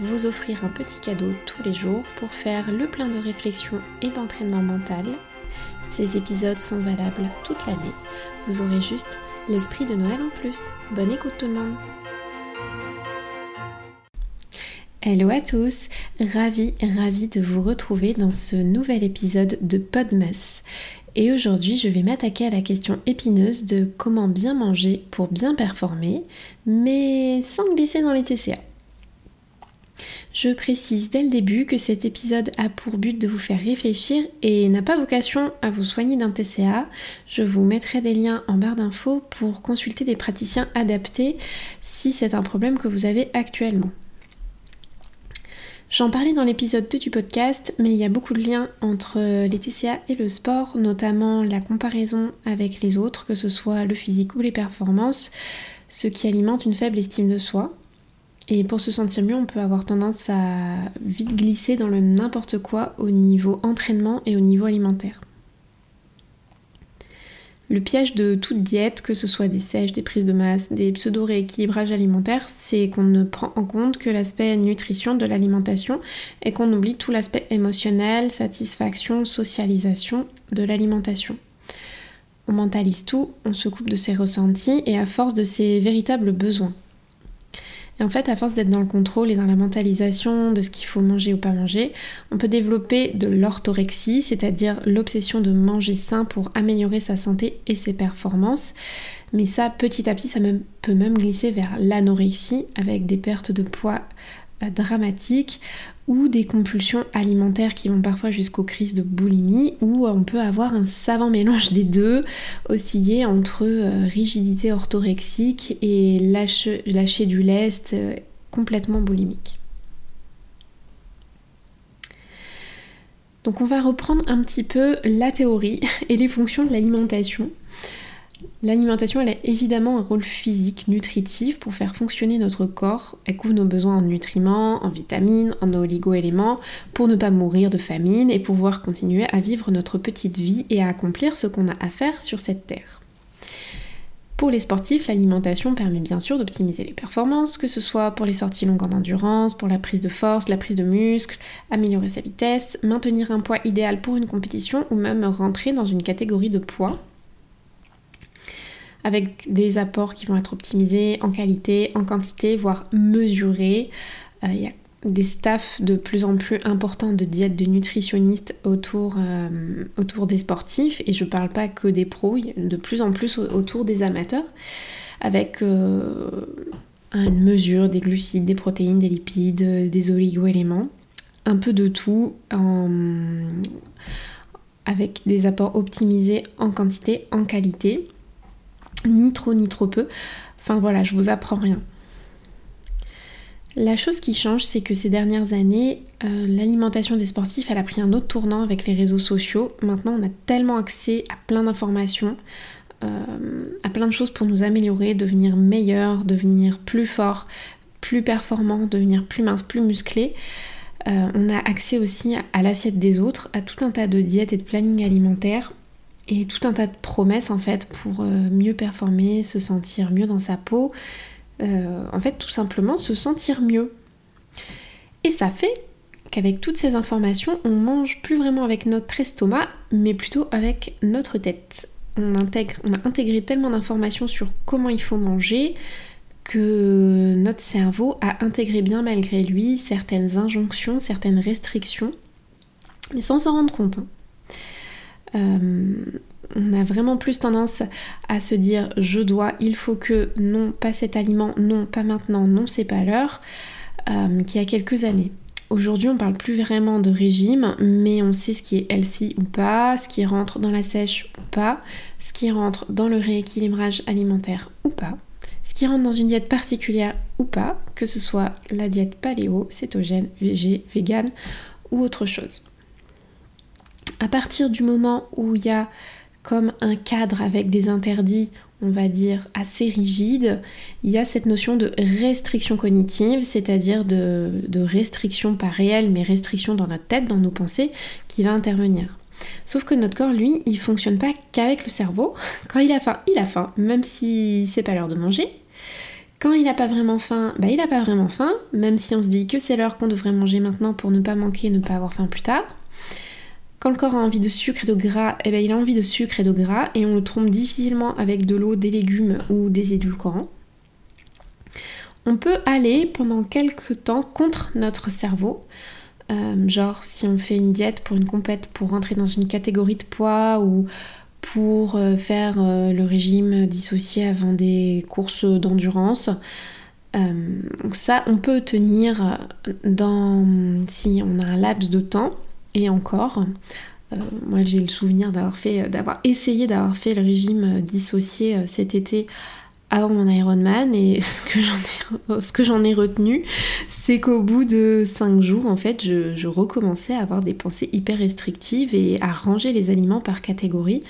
vous offrir un petit cadeau tous les jours pour faire le plein de réflexion et d'entraînement mental. Ces épisodes sont valables toute l'année. Vous aurez juste l'esprit de Noël en plus. Bonne écoute tout le monde. Hello à tous, ravi, ravi de vous retrouver dans ce nouvel épisode de Podmas. Et aujourd'hui, je vais m'attaquer à la question épineuse de comment bien manger pour bien performer, mais sans glisser dans les TCA. Je précise dès le début que cet épisode a pour but de vous faire réfléchir et n'a pas vocation à vous soigner d'un TCA. Je vous mettrai des liens en barre d'infos pour consulter des praticiens adaptés si c'est un problème que vous avez actuellement. J'en parlais dans l'épisode 2 du podcast, mais il y a beaucoup de liens entre les TCA et le sport, notamment la comparaison avec les autres, que ce soit le physique ou les performances, ce qui alimente une faible estime de soi. Et pour se sentir mieux, on peut avoir tendance à vite glisser dans le n'importe quoi au niveau entraînement et au niveau alimentaire. Le piège de toute diète, que ce soit des sèches, des prises de masse, des pseudo-rééquilibrages alimentaires, c'est qu'on ne prend en compte que l'aspect nutrition de l'alimentation et qu'on oublie tout l'aspect émotionnel, satisfaction, socialisation de l'alimentation. On mentalise tout, on se coupe de ses ressentis et à force de ses véritables besoins. Et en fait, à force d'être dans le contrôle et dans la mentalisation de ce qu'il faut manger ou pas manger, on peut développer de l'orthorexie, c'est-à-dire l'obsession de manger sain pour améliorer sa santé et ses performances. Mais ça, petit à petit, ça peut même glisser vers l'anorexie avec des pertes de poids dramatiques ou des compulsions alimentaires qui vont parfois jusqu'aux crises de boulimie, où on peut avoir un savant mélange des deux, osciller entre euh, rigidité orthorexique et lâcher, du lest euh, complètement boulimique. Donc on va reprendre un petit peu la théorie et les fonctions de l'alimentation. L'alimentation, elle a évidemment un rôle physique, nutritif pour faire fonctionner notre corps. Elle couvre nos besoins en nutriments, en vitamines, en oligo-éléments, pour ne pas mourir de famine et pouvoir continuer à vivre notre petite vie et à accomplir ce qu'on a à faire sur cette terre. Pour les sportifs, l'alimentation permet bien sûr d'optimiser les performances, que ce soit pour les sorties longues en endurance, pour la prise de force, la prise de muscle, améliorer sa vitesse, maintenir un poids idéal pour une compétition ou même rentrer dans une catégorie de poids avec des apports qui vont être optimisés en qualité, en quantité, voire mesurés. Euh, il y a des staffs de plus en plus importants de diètes de nutritionnistes autour, euh, autour des sportifs, et je parle pas que des pros, de plus en plus autour des amateurs, avec euh, une mesure des glucides, des protéines, des lipides, des oligo-éléments, un peu de tout, avec des apports optimisés en quantité, en qualité ni trop ni trop peu. Enfin voilà, je vous apprends rien. La chose qui change, c'est que ces dernières années, euh, l'alimentation des sportifs, elle a pris un autre tournant avec les réseaux sociaux. Maintenant, on a tellement accès à plein d'informations, euh, à plein de choses pour nous améliorer, devenir meilleur, devenir plus fort, plus performant, devenir plus mince, plus musclé. Euh, on a accès aussi à l'assiette des autres, à tout un tas de diètes et de planning alimentaires et tout un tas de promesses en fait pour euh, mieux performer, se sentir mieux dans sa peau, euh, en fait tout simplement se sentir mieux. Et ça fait qu'avec toutes ces informations, on mange plus vraiment avec notre estomac, mais plutôt avec notre tête. On, intègre, a intégré tellement d'informations sur comment il faut manger que notre cerveau a intégré bien malgré lui certaines injonctions, certaines restrictions, mais sans s'en rendre compte. Hein. Euh, on a vraiment plus tendance à se dire je dois, il faut que, non, pas cet aliment, non, pas maintenant, non, c'est pas l'heure, euh, qu'il y a quelques années. Aujourd'hui, on parle plus vraiment de régime, mais on sait ce qui est healthy ou pas, ce qui rentre dans la sèche ou pas, ce qui rentre dans le rééquilibrage alimentaire ou pas, ce qui rentre dans une diète particulière ou pas, que ce soit la diète paléo, cétogène, végé, vegan ou autre chose. À partir du moment où il y a comme un cadre avec des interdits, on va dire, assez rigides, il y a cette notion de restriction cognitive, c'est-à-dire de, restriction pas réelle, mais restriction dans notre tête, dans nos pensées, qui va intervenir. Sauf que notre corps, lui, il fonctionne pas qu'avec le cerveau. Quand il a faim, il a faim, même si c'est pas l'heure de manger. Quand il n'a pas vraiment faim, bah il n'a pas vraiment faim, même si on se dit que c'est l'heure qu'on devrait manger maintenant pour ne pas manquer, ne pas avoir faim plus tard. Quand le corps a envie de sucre et de gras, eh ben, il a envie de sucre et de gras et on le trompe difficilement avec de l'eau, des légumes ou des édulcorants. On peut aller pendant quelques temps contre notre cerveau. Euh, genre si on fait une diète pour une compète pour rentrer dans une catégorie de poids ou pour euh, faire euh, le régime dissocié avant des courses d'endurance. ça, on peut tenir dans si on a un laps de temps et encore. moi, j'ai le souvenir d'avoir fait, d'avoir essayé d'avoir fait le régime dissocié cet été avant mon Ironman et ce que j'en ai, retenu, c'est qu'au bout de 5 jours, en fait, je, recommençais à avoir des pensées hyper restrictives et à ranger les aliments par catégorie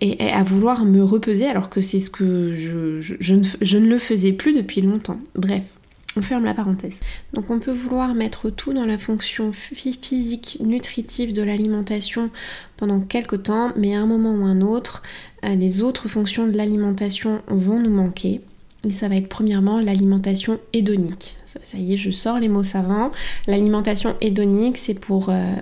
et, à vouloir me repeser alors que c'est ce que je ne le faisais plus depuis longtemps. Bref, on ferme la parenthèse. Donc on peut vouloir mettre tout dans la fonction physique, nutritive de l'alimentation pendant quelques temps, mais à un moment ou un autre, euh, les autres fonctions de l'alimentation vont nous manquer. Et ça va être premièrement l'alimentation hédonique. Ça, y est, je sors les mots savants. L'alimentation hédonique, c'est pour... Euh,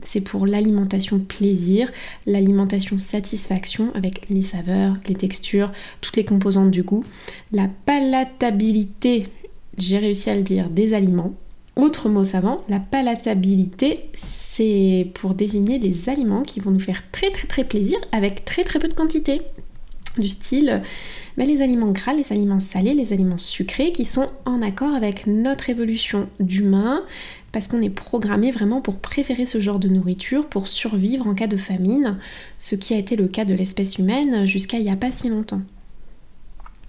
c'est pour l'alimentation plaisir, l'alimentation satisfaction avec les saveurs, les textures, toutes les composantes du goût, la palatabilité j'ai réussi à le dire, des aliments. Autre mot savant, la palatabilité, c'est pour désigner les aliments qui vont nous faire très très très plaisir avec très très peu de quantité. Du style mais les aliments gras, les aliments salés, les aliments sucrés qui sont en accord avec notre évolution d'humain parce qu'on est programmé vraiment pour préférer ce genre de nourriture pour survivre en cas de famine, ce qui a été le cas de l'espèce humaine jusqu'à il n'y a pas si longtemps.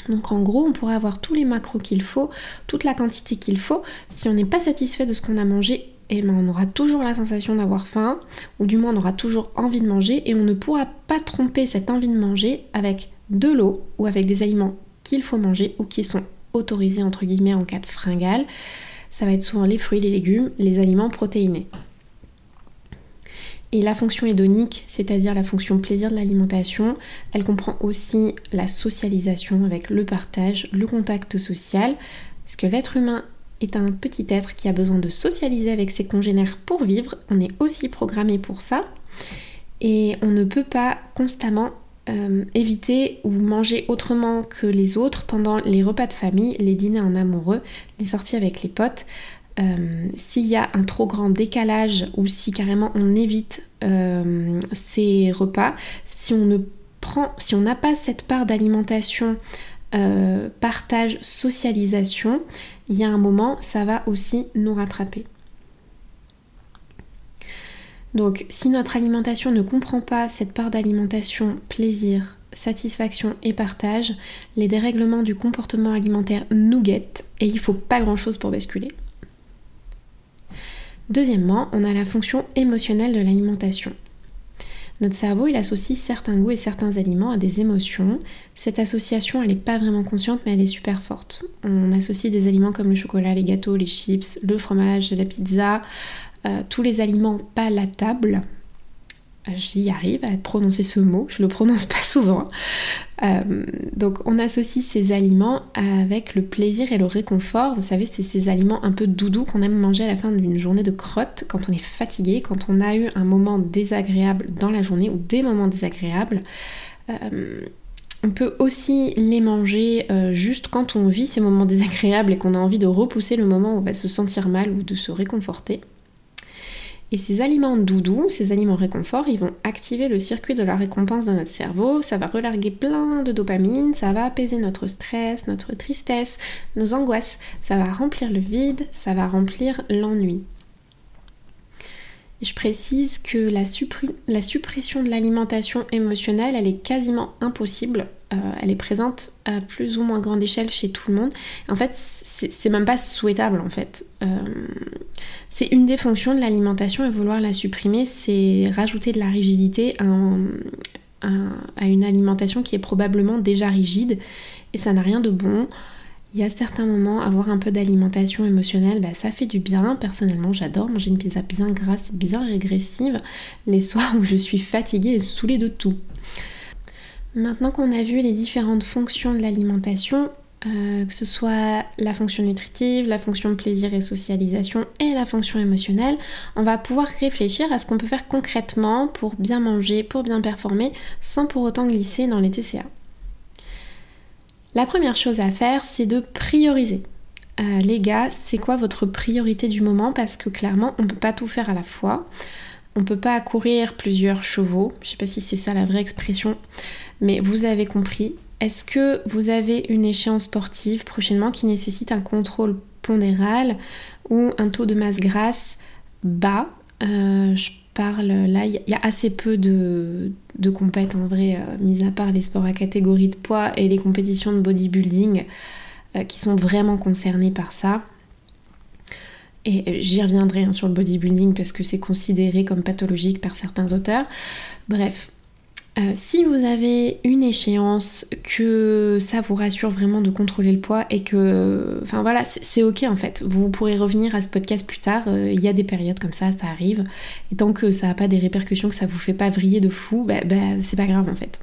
Donc en gros, on pourrait avoir tous les macros qu'il faut, toute la quantité qu'il faut. Si on n'est pas satisfait de ce qu'on a mangé, eh ben, on aura toujours la sensation d'avoir faim, ou du moins on aura toujours envie de manger, et on ne pourra pas tromper cette envie de manger avec de l'eau ou avec des aliments qu'il faut manger ou qui sont autorisés entre guillemets en cas de fringale. Ça va être souvent les fruits, les légumes, les aliments protéinés. Et la fonction hédonique, c'est-à-dire la fonction plaisir de l'alimentation, elle comprend aussi la socialisation avec le partage, le contact social, parce que l'être humain est un petit être qui a besoin de socialiser avec ses congénères pour vivre, on est aussi programmé pour ça, et on ne peut pas constamment euh, éviter ou manger autrement que les autres pendant les repas de famille, les dîners en amoureux, les sorties avec les potes, euh, s'il y a un trop grand décalage ou si carrément on évite euh, ces repas, si on ne prend, si on n'a pas cette part d'alimentation, euh, partage, socialisation, il y a un moment, ça va aussi nous rattraper. Donc si notre alimentation ne comprend pas cette part d'alimentation, plaisir, satisfaction et partage, les dérèglements du comportement alimentaire nous guettent et il ne faut pas grand-chose pour basculer. Deuxièmement, on a la fonction émotionnelle de l'alimentation. Notre cerveau, il associe certains goûts et certains aliments à des émotions. Cette association, elle n'est pas vraiment consciente, mais elle est super forte. On associe des aliments comme le chocolat, les gâteaux, les chips, le fromage, la pizza, euh, tous les aliments palatables, j'y arrive à prononcer ce mot, je le prononce pas souvent. Euh, donc on associe ces aliments avec le plaisir et le réconfort. Vous savez, c'est ces aliments un peu doudous qu'on aime manger à la fin d'une journée de crotte, quand on est fatigué, quand on a eu un moment désagréable dans la journée ou des moments désagréables. Euh, on peut aussi les manger euh, juste quand on vit ces moments désagréables et qu'on a envie de repousser le moment où on va se sentir mal ou de se réconforter. Et ces aliments doudous, ces aliments réconfort, ils vont activer le circuit de la récompense dans notre cerveau, ça va relarguer plein de dopamine, ça va apaiser notre stress, notre tristesse, nos angoisses, ça va remplir le vide, ça va remplir l'ennui. Je précise que la, la suppression de l'alimentation émotionnelle, elle est quasiment impossible elle est présente à plus ou moins grande échelle chez tout le monde. En fait, c'est même pas souhaitable en fait. c'est une des fonctions de l'alimentation et vouloir la supprimer, c'est rajouter de la rigidité à une alimentation qui est probablement déjà rigide et ça n'a rien de bon. Il y a certains moments, avoir un peu d'alimentation émotionnelle, bah, ça fait du bien. Personnellement, j'adore manger une pizza bien grasse, bien régressive, les soirs où je suis fatiguée et saoulée de tout. Maintenant qu'on a vu les différentes fonctions de l'alimentation, euh, que ce soit la fonction nutritive, la fonction plaisir et socialisation et la fonction émotionnelle, on va pouvoir réfléchir à ce qu'on peut faire concrètement pour bien manger, pour bien performer, sans pour autant glisser dans les TCA. La première chose à faire, c'est de prioriser. Euh, les gars, c'est quoi votre priorité du moment? Parce que clairement, on ne peut pas tout faire à la fois. On ne peut pas courir plusieurs chevaux. Je ne sais pas si c'est ça la vraie expression, mais vous avez compris. Est-ce que vous avez une échéance sportive prochainement qui nécessite un contrôle pondéral ou un taux de masse grasse bas? Euh, là, il y a assez peu de, de compètes en vrai, euh, mis à part les sports à catégorie de poids et les compétitions de bodybuilding euh, qui sont vraiment concernées par ça. Et euh, j'y reviendrai hein, sur le bodybuilding parce que c'est considéré comme pathologique par certains auteurs. Bref, euh, si vous avez une échéance, que ça vous rassure vraiment de contrôler le poids et que. Enfin voilà, c'est ok en fait. Vous pourrez revenir à ce podcast plus tard. Euh, il y a des périodes comme ça, ça arrive. Et tant que ça n'a pas des répercussions, que ça vous fait pas vriller de fou, bah, bah, c'est pas grave en fait.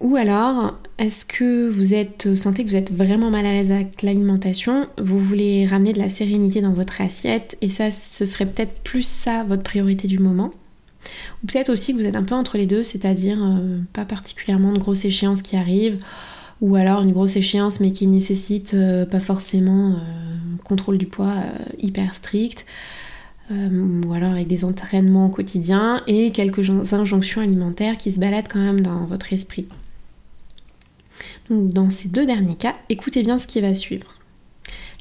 Ou alors, est-ce que vous êtes sentez que vous êtes vraiment mal à l'aise avec l'alimentation, vous voulez ramener de la sérénité dans votre assiette et ça ce serait peut-être plus ça votre priorité du moment? Ou peut-être aussi que vous êtes un peu entre les deux, c'est-à-dire euh, pas particulièrement de grosses échéances qui arrivent, ou alors une grosse échéance mais qui nécessite euh, pas forcément euh, contrôle du poids hyper strict, ou alors avec des entraînements au quotidien et quelques injonctions alimentaires qui se baladent quand même dans votre esprit. Dans ces deux derniers cas, écoutez bien ce qui va suivre.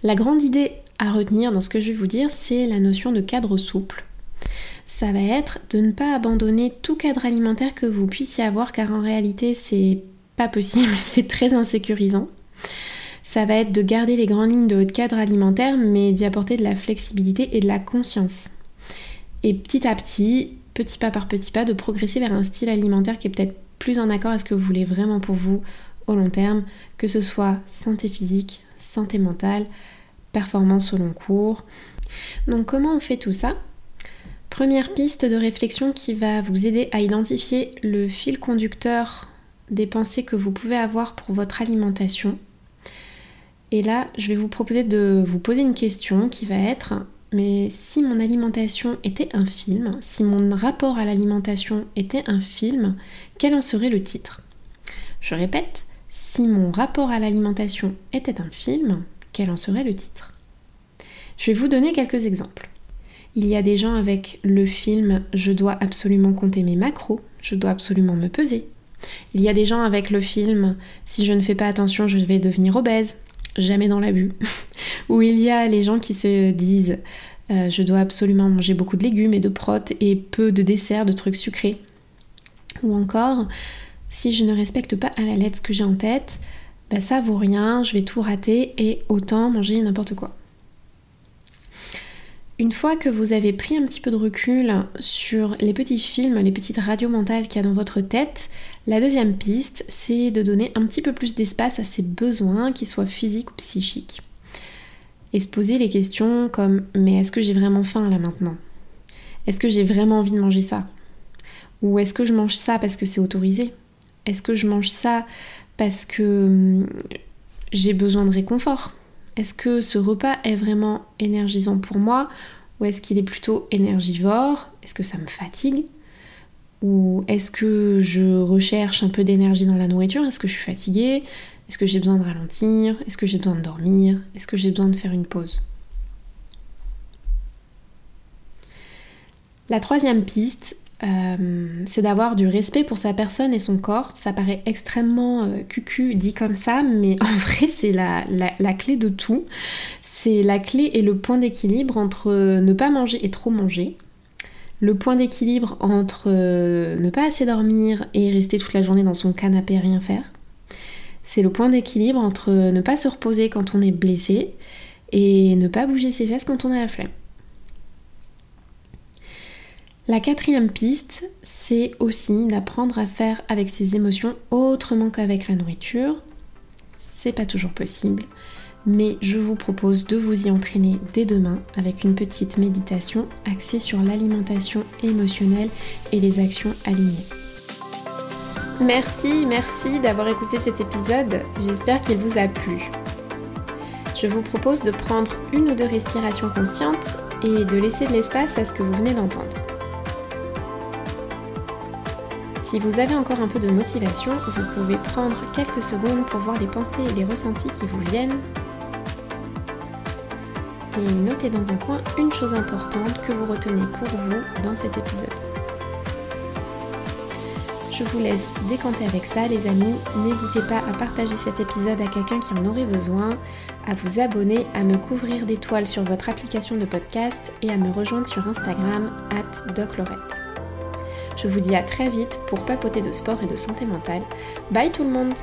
La grande idée à retenir dans ce que je vais vous dire, c'est la notion de cadre souple ça va être de ne pas abandonner tout cadre alimentaire que vous puissiez avoir car en réalité c'est pas possible, c'est très insécurisant. Ça va être de garder les grandes lignes de votre cadre alimentaire mais d'y apporter de la flexibilité et de la conscience. Et petit à petit, petit pas par petit pas, de progresser vers un style alimentaire qui est peut-être plus en accord avec ce que vous voulez vraiment pour vous long terme, que ce soit santé physique, santé mentale, performance au long cours. Donc comment on fait tout ça? Première piste de réflexion qui va vous aider à identifier le fil conducteur des pensées que vous pouvez avoir pour votre alimentation. Et là, je vais vous proposer de vous poser une question qui va être mais si mon alimentation était un film, si mon rapport à l'alimentation était un film, quel en serait le titre? Je répète, si mon rapport à l'alimentation était un film, quel en serait le titre? Je vais vous donner quelques exemples. Il y a des gens avec le film Je dois absolument compter mes macros, je dois absolument me peser. Il y a des gens avec le film Si je ne fais pas attention, je vais devenir obèse, jamais dans l'abus. Ou il y a les gens qui se disent euh, Je dois absolument manger beaucoup de légumes et de protes et peu de desserts, de trucs sucrés. Ou encore Si je ne respecte pas à la lettre ce que j'ai en tête, bah ça vaut rien, je vais tout rater et autant manger n'importe quoi. Une fois que vous avez pris un petit peu de recul sur les petits films, les petites radios mentales qu'il y a dans votre tête, la deuxième piste, c'est de donner un petit peu plus d'espace à ces besoins, qu'ils soient physiques ou psychiques. Et se poser les questions comme mais est-ce que j'ai vraiment faim là maintenant? Est-ce que j'ai vraiment envie de manger ça? Ou est-ce que je mange ça parce que c'est autorisé? Est-ce que je mange ça parce que hum, j'ai besoin de réconfort? Est-ce que ce repas est vraiment énergisant pour moi? Ou est-ce qu'il est plutôt énergivore? Est-ce que ça me fatigue? Ou est-ce que je recherche un peu d'énergie dans la nourriture? Est-ce que je suis fatiguée? Est-ce que j'ai besoin de ralentir? Est-ce que j'ai besoin de dormir? Est-ce que j'ai besoin de faire une pause? La troisième piste, euh, c'est d'avoir du respect pour sa personne et son corps. Ça paraît extrêmement euh, cucu dit comme ça, mais en vrai c'est la, clé de tout. C'est la clé et le point d'équilibre entre ne pas manger et trop manger, le point d'équilibre entre euh, ne pas assez dormir et rester toute la journée dans son canapé et rien faire. C'est le point d'équilibre entre ne pas se reposer quand on est blessé et ne pas bouger ses fesses quand on a la flemme. La quatrième piste, c'est aussi d'apprendre à faire avec ses émotions autrement qu'avec la nourriture. C'est pas toujours possible, mais je vous propose de vous y entraîner dès demain avec une petite méditation axée sur l'alimentation émotionnelle et les actions alignées. Merci, merci d'avoir écouté cet épisode, j'espère qu'il vous a plu. Je vous propose de prendre une ou deux respirations conscientes et de laisser de l'espace à ce que vous venez d'entendre. Si vous avez encore un peu de motivation, vous pouvez prendre quelques secondes pour voir les pensées et les ressentis qui vous viennent et notez dans un coin une chose importante que vous retenez pour vous dans cet épisode. Je vous laisse décanter avec ça les amis. N'hésitez pas à partager cet épisode à quelqu'un qui en aurait besoin, à vous abonner, à me couvrir d'étoiles sur votre application de podcast et à me rejoindre sur Instagram at doclorette. Je vous dis à très vite pour papoter de sport et de santé mentale. Bye tout le monde